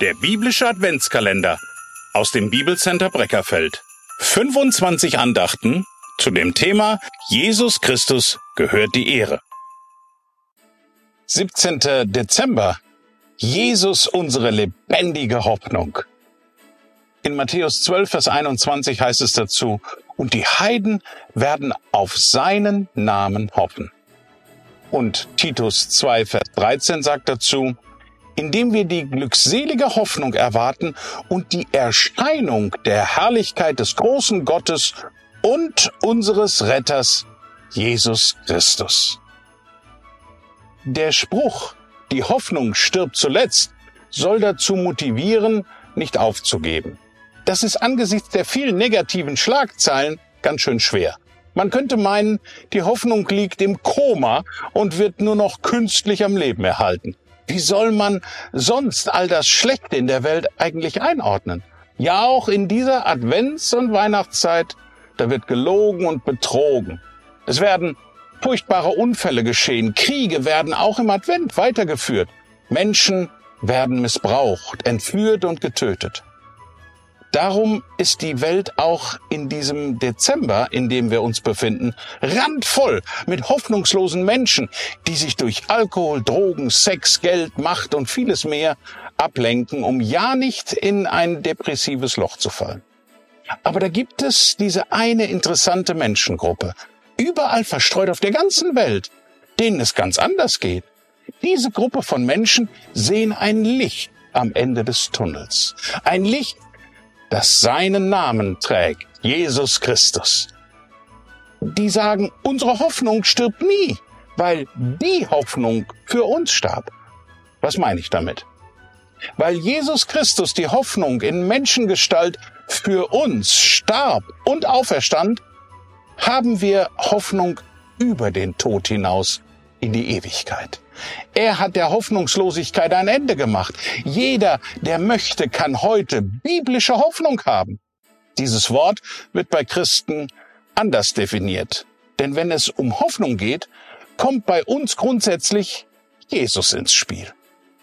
Der biblische Adventskalender aus dem Bibelcenter Breckerfeld. 25 Andachten zu dem Thema Jesus Christus gehört die Ehre. 17. Dezember. Jesus unsere lebendige Hoffnung. In Matthäus 12, Vers 21 heißt es dazu, und die Heiden werden auf seinen Namen hoffen. Und Titus 2, Vers 13 sagt dazu, indem wir die glückselige Hoffnung erwarten und die Erscheinung der Herrlichkeit des großen Gottes und unseres Retters Jesus Christus. Der Spruch, die Hoffnung stirbt zuletzt, soll dazu motivieren, nicht aufzugeben. Das ist angesichts der vielen negativen Schlagzeilen ganz schön schwer. Man könnte meinen, die Hoffnung liegt im Koma und wird nur noch künstlich am Leben erhalten. Wie soll man sonst all das Schlechte in der Welt eigentlich einordnen? Ja, auch in dieser Advents- und Weihnachtszeit, da wird gelogen und betrogen. Es werden furchtbare Unfälle geschehen, Kriege werden auch im Advent weitergeführt, Menschen werden missbraucht, entführt und getötet. Darum ist die Welt auch in diesem Dezember, in dem wir uns befinden, randvoll mit hoffnungslosen Menschen, die sich durch Alkohol, Drogen, Sex, Geld, Macht und vieles mehr ablenken, um ja nicht in ein depressives Loch zu fallen. Aber da gibt es diese eine interessante Menschengruppe, überall verstreut auf der ganzen Welt, denen es ganz anders geht. Diese Gruppe von Menschen sehen ein Licht am Ende des Tunnels. Ein Licht, das seinen Namen trägt, Jesus Christus. Die sagen, unsere Hoffnung stirbt nie, weil die Hoffnung für uns starb. Was meine ich damit? Weil Jesus Christus die Hoffnung in Menschengestalt für uns starb und auferstand, haben wir Hoffnung über den Tod hinaus in die Ewigkeit. Er hat der Hoffnungslosigkeit ein Ende gemacht. Jeder, der möchte, kann heute biblische Hoffnung haben. Dieses Wort wird bei Christen anders definiert. Denn wenn es um Hoffnung geht, kommt bei uns grundsätzlich Jesus ins Spiel.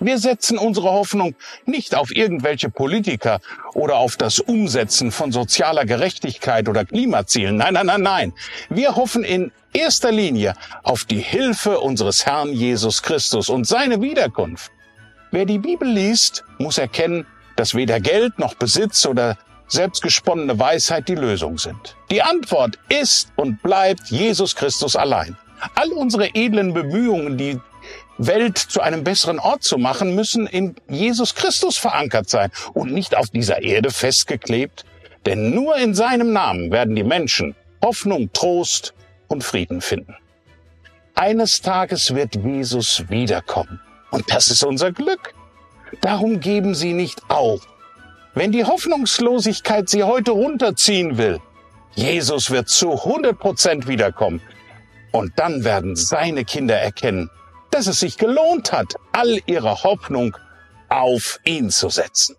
Wir setzen unsere Hoffnung nicht auf irgendwelche Politiker oder auf das Umsetzen von sozialer Gerechtigkeit oder Klimazielen. Nein, nein, nein, nein. Wir hoffen in erster Linie auf die Hilfe unseres Herrn Jesus Christus und seine Wiederkunft. Wer die Bibel liest, muss erkennen, dass weder Geld noch Besitz oder selbstgesponnene Weisheit die Lösung sind. Die Antwort ist und bleibt Jesus Christus allein. All unsere edlen Bemühungen, die Welt zu einem besseren Ort zu machen, müssen in Jesus Christus verankert sein und nicht auf dieser Erde festgeklebt. Denn nur in seinem Namen werden die Menschen Hoffnung, Trost und Frieden finden. Eines Tages wird Jesus wiederkommen. Und das ist unser Glück. Darum geben Sie nicht auf. Wenn die Hoffnungslosigkeit Sie heute runterziehen will, Jesus wird zu 100 Prozent wiederkommen. Und dann werden seine Kinder erkennen, dass es sich gelohnt hat, all ihre Hoffnung auf ihn zu setzen.